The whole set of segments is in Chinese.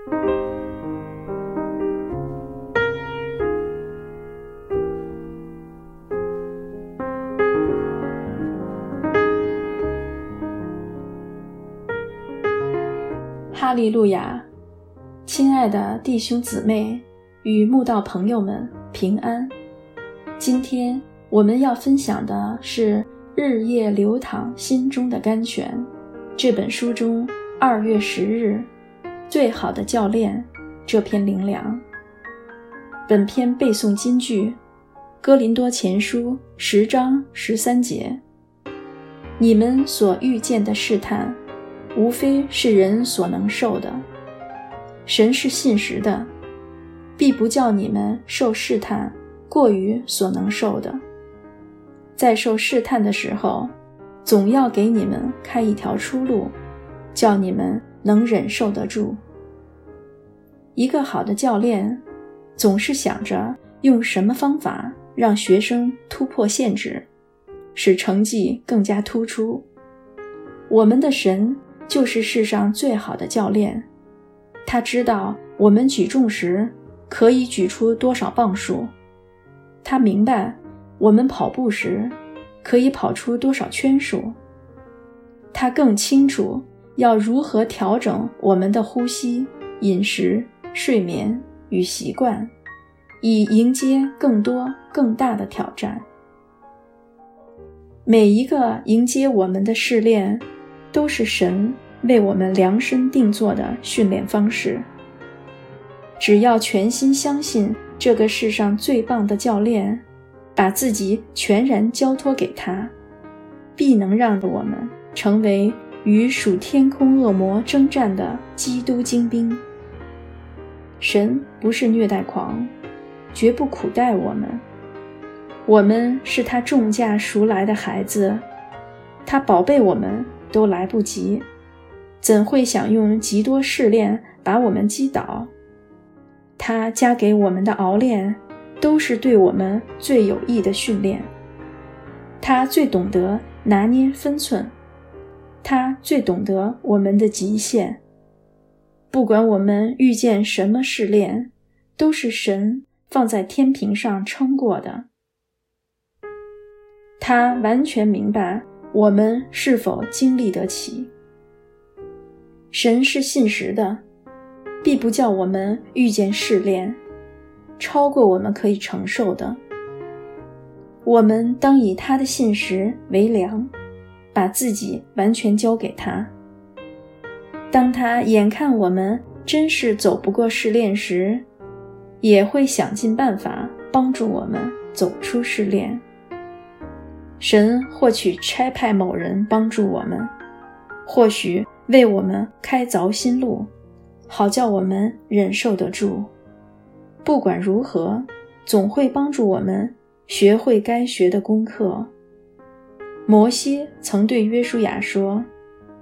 哈利路亚，亲爱的弟兄姊妹与慕道朋友们平安。今天我们要分享的是《日夜流淌心中的甘泉》这本书中二月十日“最好的教练”这篇灵粮。本篇背诵金句：《哥林多前书》十章十三节。你们所遇见的试探。无非是人所能受的。神是信实的，必不叫你们受试探过于所能受的。在受试探的时候，总要给你们开一条出路，叫你们能忍受得住。一个好的教练，总是想着用什么方法让学生突破限制，使成绩更加突出。我们的神。就是世上最好的教练，他知道我们举重时可以举出多少磅数，他明白我们跑步时可以跑出多少圈数，他更清楚要如何调整我们的呼吸、饮食、睡眠与习惯，以迎接更多更大的挑战。每一个迎接我们的试炼。都是神为我们量身定做的训练方式。只要全心相信这个世上最棒的教练，把自己全然交托给他，必能让我们成为与属天空恶魔征战的基督精兵。神不是虐待狂，绝不苦待我们。我们是他重价赎来的孩子，他宝贝我们。都来不及，怎会想用极多试炼把我们击倒？他加给我们的熬炼，都是对我们最有益的训练。他最懂得拿捏分寸，他最懂得我们的极限。不管我们遇见什么试炼，都是神放在天平上称过的。他完全明白。我们是否经历得起？神是信实的，必不叫我们遇见试炼，超过我们可以承受的。我们当以他的信实为良，把自己完全交给他。当他眼看我们真是走不过试炼时，也会想尽办法帮助我们走出试炼。神或许差派某人帮助我们，或许为我们开凿新路，好叫我们忍受得住。不管如何，总会帮助我们学会该学的功课。摩西曾对约书亚说：“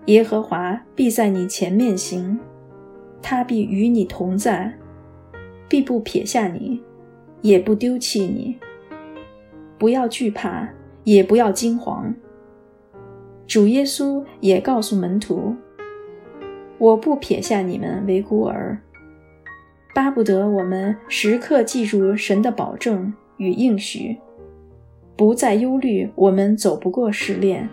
耶和华必在你前面行，他必与你同在，必不撇下你，也不丢弃你。不要惧怕。”也不要惊慌。主耶稣也告诉门徒：“我不撇下你们为孤儿。”巴不得我们时刻记住神的保证与应许，不再忧虑我们走不过试炼，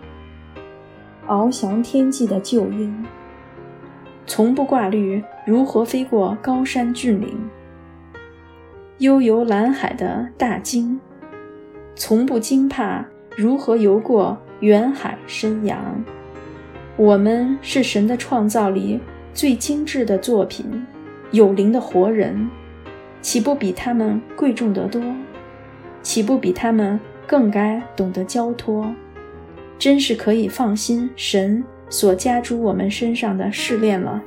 翱翔天际的鹫鹰，从不挂虑如何飞过高山峻岭，悠游蓝海的大鲸，从不惊怕。如何游过远海深洋？我们是神的创造里最精致的作品，有灵的活人，岂不比他们贵重得多？岂不比他们更该懂得交托？真是可以放心神所加诸我们身上的试炼了。